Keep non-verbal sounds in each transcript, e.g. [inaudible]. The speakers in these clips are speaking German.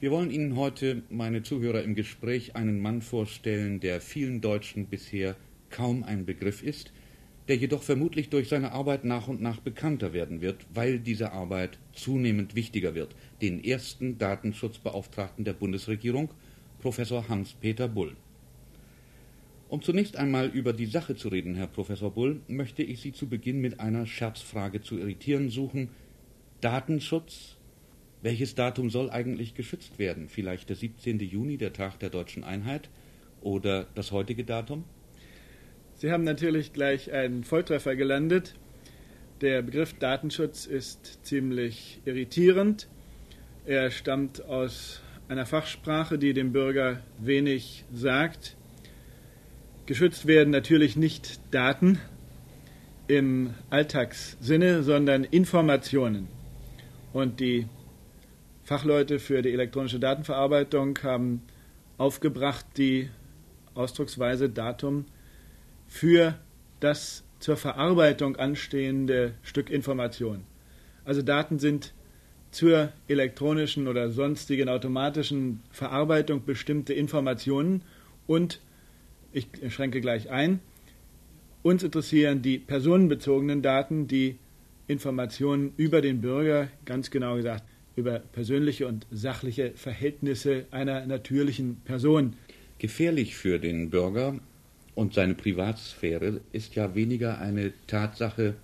Wir wollen Ihnen heute, meine Zuhörer im Gespräch, einen Mann vorstellen, der vielen Deutschen bisher kaum ein Begriff ist, der jedoch vermutlich durch seine Arbeit nach und nach bekannter werden wird, weil diese Arbeit zunehmend wichtiger wird, den ersten Datenschutzbeauftragten der Bundesregierung, Professor Hans-Peter Bull. Um zunächst einmal über die Sache zu reden, Herr Professor Bull, möchte ich Sie zu Beginn mit einer Scherzfrage zu irritieren suchen. Datenschutz welches Datum soll eigentlich geschützt werden? Vielleicht der 17. Juni, der Tag der deutschen Einheit oder das heutige Datum? Sie haben natürlich gleich einen Volltreffer gelandet. Der Begriff Datenschutz ist ziemlich irritierend. Er stammt aus einer Fachsprache, die dem Bürger wenig sagt. Geschützt werden natürlich nicht Daten im Alltagssinne, sondern Informationen. Und die Fachleute für die elektronische Datenverarbeitung haben aufgebracht die Ausdrucksweise Datum für das zur Verarbeitung anstehende Stück Information. Also Daten sind zur elektronischen oder sonstigen automatischen Verarbeitung bestimmte Informationen und ich schränke gleich ein, uns interessieren die personenbezogenen Daten, die Informationen über den Bürger, ganz genau gesagt über persönliche und sachliche Verhältnisse einer natürlichen Person. Gefährlich für den Bürger und seine Privatsphäre ist ja weniger eine Tatsache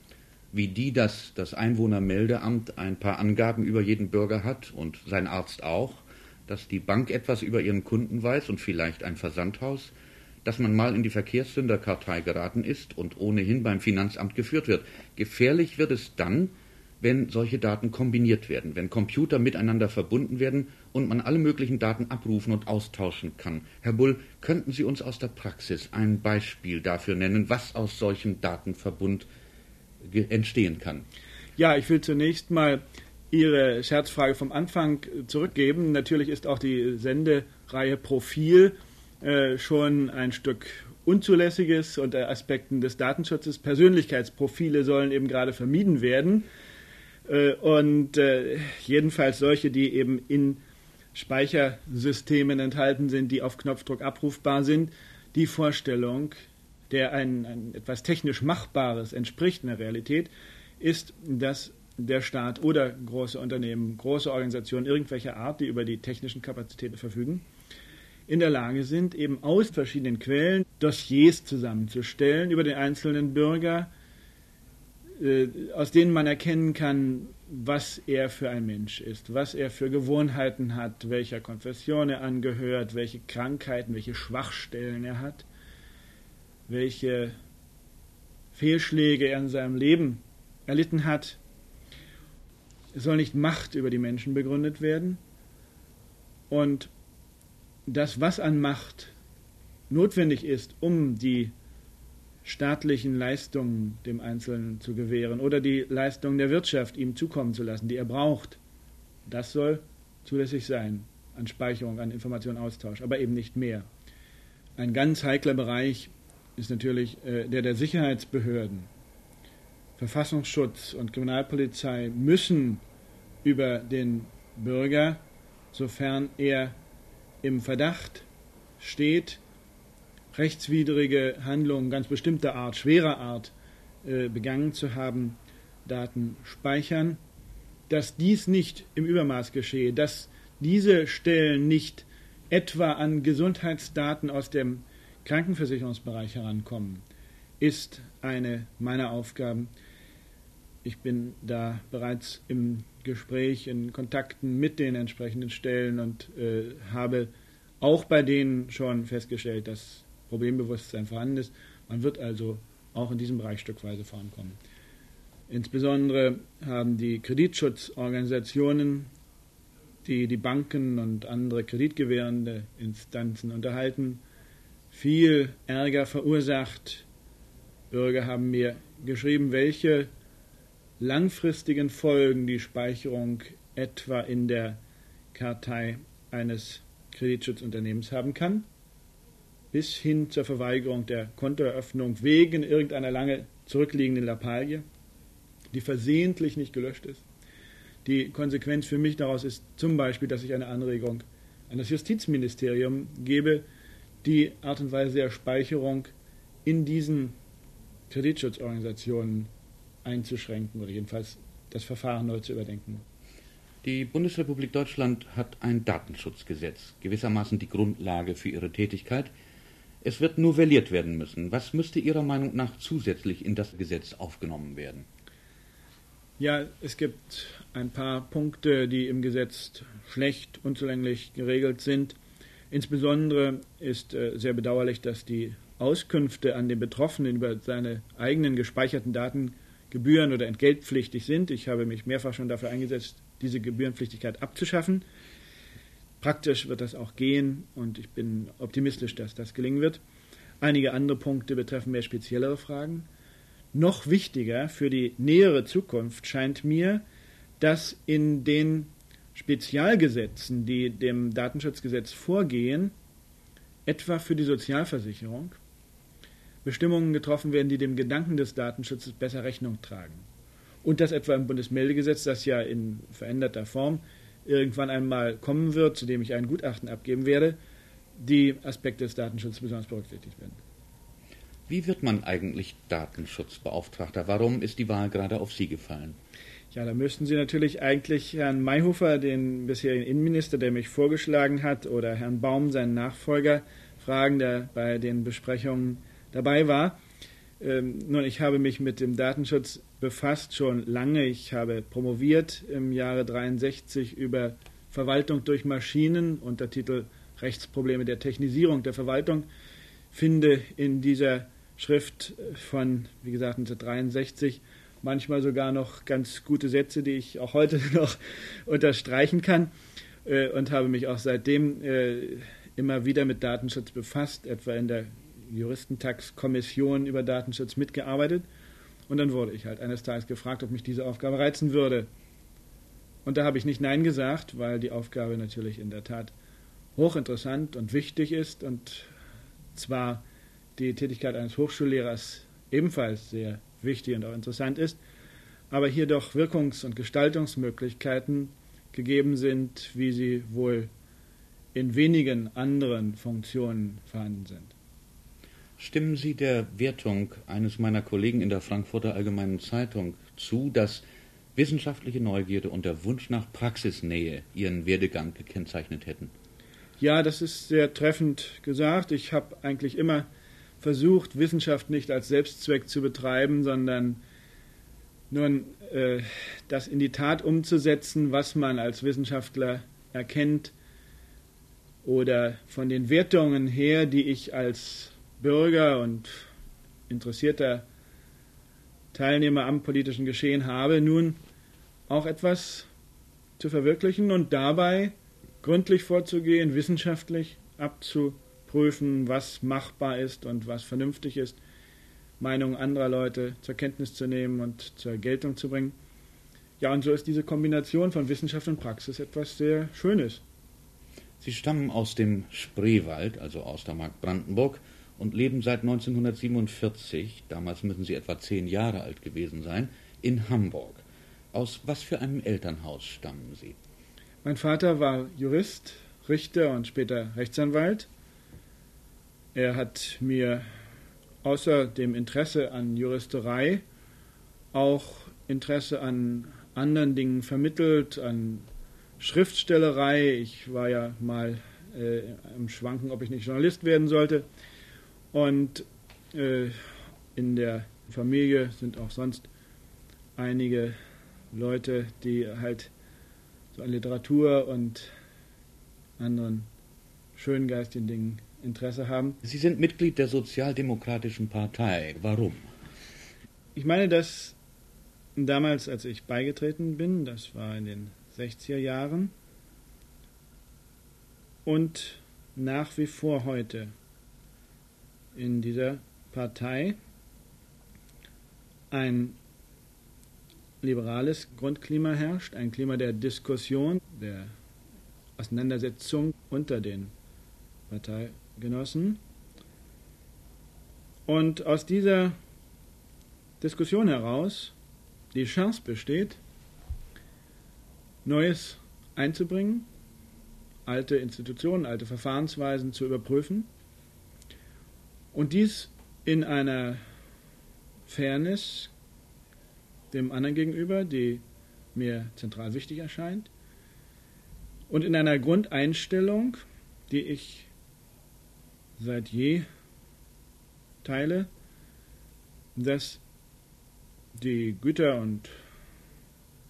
wie die, dass das Einwohnermeldeamt ein paar Angaben über jeden Bürger hat und sein Arzt auch, dass die Bank etwas über ihren Kunden weiß und vielleicht ein Versandhaus, dass man mal in die Verkehrssünderkartei geraten ist und ohnehin beim Finanzamt geführt wird. Gefährlich wird es dann, wenn solche Daten kombiniert werden, wenn Computer miteinander verbunden werden und man alle möglichen Daten abrufen und austauschen kann. Herr Bull, könnten Sie uns aus der Praxis ein Beispiel dafür nennen, was aus solchem Datenverbund entstehen kann? Ja, ich will zunächst mal Ihre Scherzfrage vom Anfang zurückgeben. Natürlich ist auch die Sendereihe Profil äh, schon ein Stück Unzulässiges unter Aspekten des Datenschutzes. Persönlichkeitsprofile sollen eben gerade vermieden werden. Äh, und äh, jedenfalls solche, die eben in Speichersystemen enthalten sind, die auf Knopfdruck abrufbar sind. Die Vorstellung, der ein, ein etwas technisch Machbares entspricht in der Realität, ist, dass der Staat oder große Unternehmen, große Organisationen irgendwelcher Art, die über die technischen Kapazitäten verfügen, in der Lage sind, eben aus verschiedenen Quellen Dossiers zusammenzustellen über den einzelnen Bürger, aus denen man erkennen kann, was er für ein Mensch ist, was er für Gewohnheiten hat, welcher Konfession er angehört, welche Krankheiten, welche Schwachstellen er hat, welche Fehlschläge er in seinem Leben erlitten hat. Es soll nicht Macht über die Menschen begründet werden. Und das, was an Macht notwendig ist, um die staatlichen Leistungen dem Einzelnen zu gewähren oder die Leistungen der Wirtschaft ihm zukommen zu lassen, die er braucht. Das soll zulässig sein an Speicherung, an Informationenaustausch, aber eben nicht mehr. Ein ganz heikler Bereich ist natürlich äh, der der Sicherheitsbehörden. Verfassungsschutz und Kriminalpolizei müssen über den Bürger, sofern er im Verdacht steht, rechtswidrige Handlungen ganz bestimmter Art, schwerer Art äh, begangen zu haben, Daten speichern, dass dies nicht im Übermaß geschehe, dass diese Stellen nicht etwa an Gesundheitsdaten aus dem Krankenversicherungsbereich herankommen, ist eine meiner Aufgaben. Ich bin da bereits im Gespräch, in Kontakten mit den entsprechenden Stellen und äh, habe auch bei denen schon festgestellt, dass Problembewusstsein vorhanden ist. Man wird also auch in diesem Bereich stückweise vorankommen. Insbesondere haben die Kreditschutzorganisationen, die die Banken und andere kreditgewährende Instanzen unterhalten, viel Ärger verursacht. Bürger haben mir geschrieben, welche langfristigen Folgen die Speicherung etwa in der Kartei eines Kreditschutzunternehmens haben kann bis hin zur Verweigerung der Kontoeröffnung wegen irgendeiner lange zurückliegenden Lappalie, die versehentlich nicht gelöscht ist. Die Konsequenz für mich daraus ist zum Beispiel, dass ich eine Anregung an das Justizministerium gebe, die Art und Weise der Speicherung in diesen Kreditschutzorganisationen einzuschränken oder jedenfalls das Verfahren neu zu überdenken. Die Bundesrepublik Deutschland hat ein Datenschutzgesetz, gewissermaßen die Grundlage für ihre Tätigkeit. Es wird novelliert werden müssen. Was müsste Ihrer Meinung nach zusätzlich in das Gesetz aufgenommen werden? Ja, es gibt ein paar Punkte, die im Gesetz schlecht, unzulänglich geregelt sind. Insbesondere ist äh, sehr bedauerlich, dass die Auskünfte an den Betroffenen über seine eigenen gespeicherten Daten gebühren- oder entgeltpflichtig sind. Ich habe mich mehrfach schon dafür eingesetzt, diese Gebührenpflichtigkeit abzuschaffen. Praktisch wird das auch gehen und ich bin optimistisch, dass das gelingen wird. Einige andere Punkte betreffen mehr speziellere Fragen. Noch wichtiger für die nähere Zukunft scheint mir, dass in den Spezialgesetzen, die dem Datenschutzgesetz vorgehen, etwa für die Sozialversicherung, Bestimmungen getroffen werden, die dem Gedanken des Datenschutzes besser Rechnung tragen. Und dass etwa im Bundesmeldegesetz, das ja in veränderter Form irgendwann einmal kommen wird, zu dem ich ein Gutachten abgeben werde, die Aspekte des Datenschutzes besonders berücksichtigt werden. Wie wird man eigentlich Datenschutzbeauftragter? Warum ist die Wahl gerade auf Sie gefallen? Ja, da müssten Sie natürlich eigentlich Herrn Mayhofer, den bisherigen Innenminister, der mich vorgeschlagen hat, oder Herrn Baum, seinen Nachfolger, fragen, der bei den Besprechungen dabei war. Ähm, nun, ich habe mich mit dem Datenschutz befasst schon lange. Ich habe promoviert im Jahre 63 über Verwaltung durch Maschinen unter Titel Rechtsprobleme der Technisierung der Verwaltung. Finde in dieser Schrift von, wie gesagt, 1963 manchmal sogar noch ganz gute Sätze, die ich auch heute [laughs] noch unterstreichen kann äh, und habe mich auch seitdem äh, immer wieder mit Datenschutz befasst, etwa in der Juristentagskommission über Datenschutz mitgearbeitet. Und dann wurde ich halt eines Tages gefragt, ob mich diese Aufgabe reizen würde. Und da habe ich nicht Nein gesagt, weil die Aufgabe natürlich in der Tat hochinteressant und wichtig ist und zwar die Tätigkeit eines Hochschullehrers ebenfalls sehr wichtig und auch interessant ist, aber hier doch Wirkungs- und Gestaltungsmöglichkeiten gegeben sind, wie sie wohl in wenigen anderen Funktionen vorhanden sind. Stimmen Sie der Wertung eines meiner Kollegen in der Frankfurter Allgemeinen Zeitung zu, dass wissenschaftliche Neugierde und der Wunsch nach Praxisnähe Ihren Werdegang gekennzeichnet hätten? Ja, das ist sehr treffend gesagt. Ich habe eigentlich immer versucht, Wissenschaft nicht als Selbstzweck zu betreiben, sondern nun äh, das in die Tat umzusetzen, was man als Wissenschaftler erkennt oder von den Wertungen her, die ich als Bürger und interessierter Teilnehmer am politischen Geschehen habe, nun auch etwas zu verwirklichen und dabei gründlich vorzugehen, wissenschaftlich abzuprüfen, was machbar ist und was vernünftig ist, Meinungen anderer Leute zur Kenntnis zu nehmen und zur Geltung zu bringen. Ja, und so ist diese Kombination von Wissenschaft und Praxis etwas sehr Schönes. Sie stammen aus dem Spreewald, also aus der Mark Brandenburg, und leben seit 1947, damals müssen Sie etwa zehn Jahre alt gewesen sein, in Hamburg. Aus was für einem Elternhaus stammen Sie? Mein Vater war Jurist, Richter und später Rechtsanwalt. Er hat mir außer dem Interesse an Juristerei auch Interesse an anderen Dingen vermittelt, an Schriftstellerei. Ich war ja mal äh, im Schwanken, ob ich nicht Journalist werden sollte. Und äh, in der Familie sind auch sonst einige Leute, die halt so an Literatur und anderen schönen geistigen Dingen Interesse haben. Sie sind Mitglied der Sozialdemokratischen Partei. Warum? Ich meine, dass damals, als ich beigetreten bin, das war in den 60er Jahren, und nach wie vor heute in dieser Partei ein liberales Grundklima herrscht, ein Klima der Diskussion, der Auseinandersetzung unter den Parteigenossen. Und aus dieser Diskussion heraus die Chance besteht, Neues einzubringen, alte Institutionen, alte Verfahrensweisen zu überprüfen und dies in einer Fairness dem anderen gegenüber, die mir zentral wichtig erscheint, und in einer Grundeinstellung, die ich seit je teile, dass die Güter und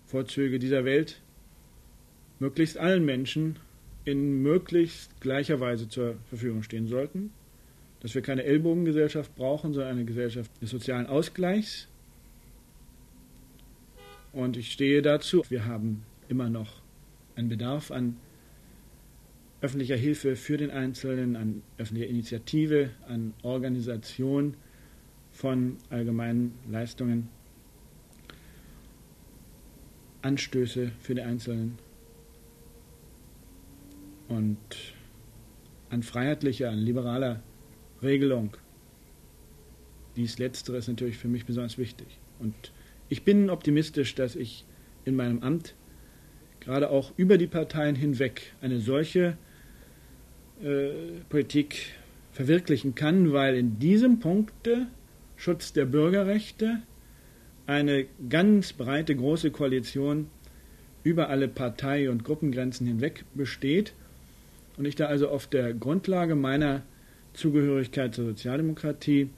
Vorzüge dieser Welt möglichst allen Menschen in möglichst gleicher Weise zur Verfügung stehen sollten, dass wir keine Ellbogengesellschaft brauchen, sondern eine Gesellschaft des sozialen Ausgleichs. Und ich stehe dazu, wir haben immer noch einen Bedarf an öffentlicher Hilfe für den Einzelnen, an öffentlicher Initiative, an Organisation von allgemeinen Leistungen, Anstöße für den Einzelnen und an freiheitlicher, an liberaler Regelung. Dies Letztere ist natürlich für mich besonders wichtig. Und ich bin optimistisch, dass ich in meinem Amt gerade auch über die Parteien hinweg eine solche äh, Politik verwirklichen kann, weil in diesem Punkte Schutz der Bürgerrechte eine ganz breite, große Koalition über alle Partei- und Gruppengrenzen hinweg besteht und ich da also auf der Grundlage meiner Zugehörigkeit zur Sozialdemokratie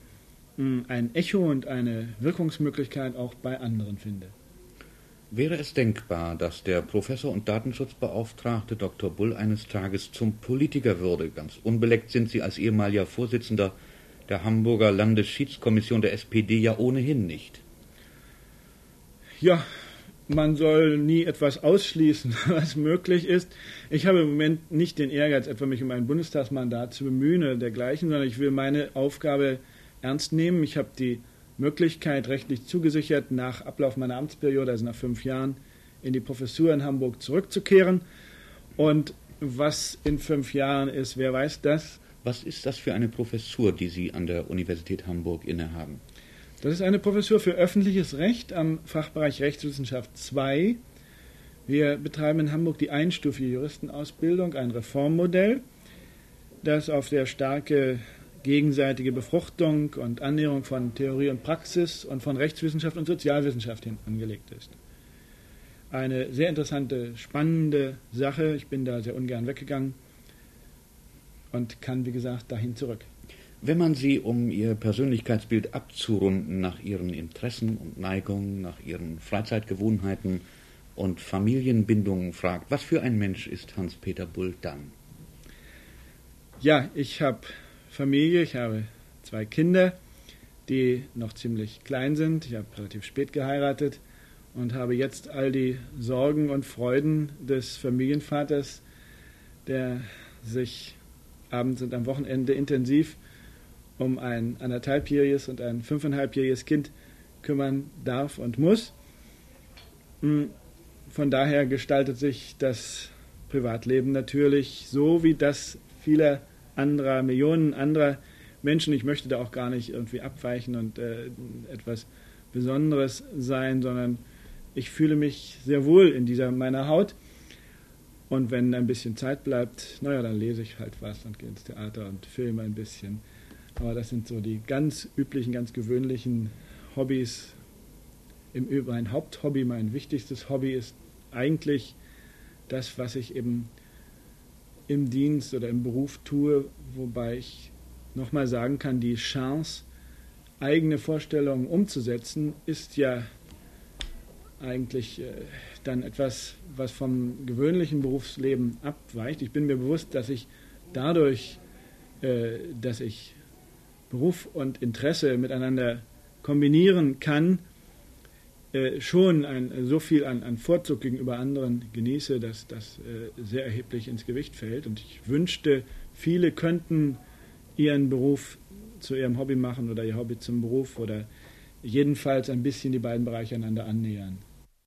hm, ein Echo und eine Wirkungsmöglichkeit auch bei anderen finde. Wäre es denkbar, dass der Professor und Datenschutzbeauftragte Dr. Bull eines Tages zum Politiker würde? Ganz unbeleckt sind Sie als ehemaliger Vorsitzender der Hamburger Landesschiedskommission der SPD ja ohnehin nicht. Ja, man soll nie etwas ausschließen, [laughs] was möglich ist. Ich habe im Moment nicht den Ehrgeiz, etwa mich um ein Bundestagsmandat zu bemühen oder dergleichen, sondern ich will meine Aufgabe ernst nehmen. Ich habe die Möglichkeit rechtlich zugesichert, nach Ablauf meiner Amtsperiode, also nach fünf Jahren, in die Professur in Hamburg zurückzukehren. Und was in fünf Jahren ist, wer weiß das. Was ist das für eine Professur, die Sie an der Universität Hamburg innehaben? Das ist eine Professur für öffentliches Recht am Fachbereich Rechtswissenschaft 2. Wir betreiben in Hamburg die einstufige Juristenausbildung, ein Reformmodell, das auf der starke gegenseitige Befruchtung und Annäherung von Theorie und Praxis und von Rechtswissenschaft und Sozialwissenschaft hin angelegt ist. Eine sehr interessante, spannende Sache. Ich bin da sehr ungern weggegangen und kann, wie gesagt, dahin zurück. Wenn man Sie, um Ihr Persönlichkeitsbild abzurunden, nach Ihren Interessen und Neigungen, nach Ihren Freizeitgewohnheiten und Familienbindungen fragt, was für ein Mensch ist Hans-Peter Bull dann? Ja, ich habe Familie. Ich habe zwei Kinder, die noch ziemlich klein sind. Ich habe relativ spät geheiratet und habe jetzt all die Sorgen und Freuden des Familienvaters, der sich abends und am Wochenende intensiv um ein anderthalbjähriges und ein fünfeinhalbjähriges Kind kümmern darf und muss. Hm, von daher gestaltet sich das Privatleben natürlich so, wie das vieler anderer, Millionen anderer Menschen. Ich möchte da auch gar nicht irgendwie abweichen und äh, etwas Besonderes sein, sondern ich fühle mich sehr wohl in dieser meiner Haut. Und wenn ein bisschen Zeit bleibt, naja, dann lese ich halt was und gehe ins Theater und filme ein bisschen. Aber das sind so die ganz üblichen, ganz gewöhnlichen Hobbys. Im Übrigen mein Haupthobby, mein wichtigstes Hobby ist eigentlich das, was ich eben im Dienst oder im Beruf tue, wobei ich nochmal sagen kann, die Chance, eigene Vorstellungen umzusetzen, ist ja eigentlich äh, dann etwas, was vom gewöhnlichen Berufsleben abweicht. Ich bin mir bewusst, dass ich dadurch, äh, dass ich Beruf und Interesse miteinander kombinieren kann, äh, schon ein, so viel an, an, Vorzug gegenüber anderen genieße, dass das äh, sehr erheblich ins Gewicht fällt. Und ich wünschte, viele könnten ihren Beruf zu ihrem Hobby machen oder ihr Hobby zum Beruf oder jedenfalls ein bisschen die beiden Bereiche einander annähern.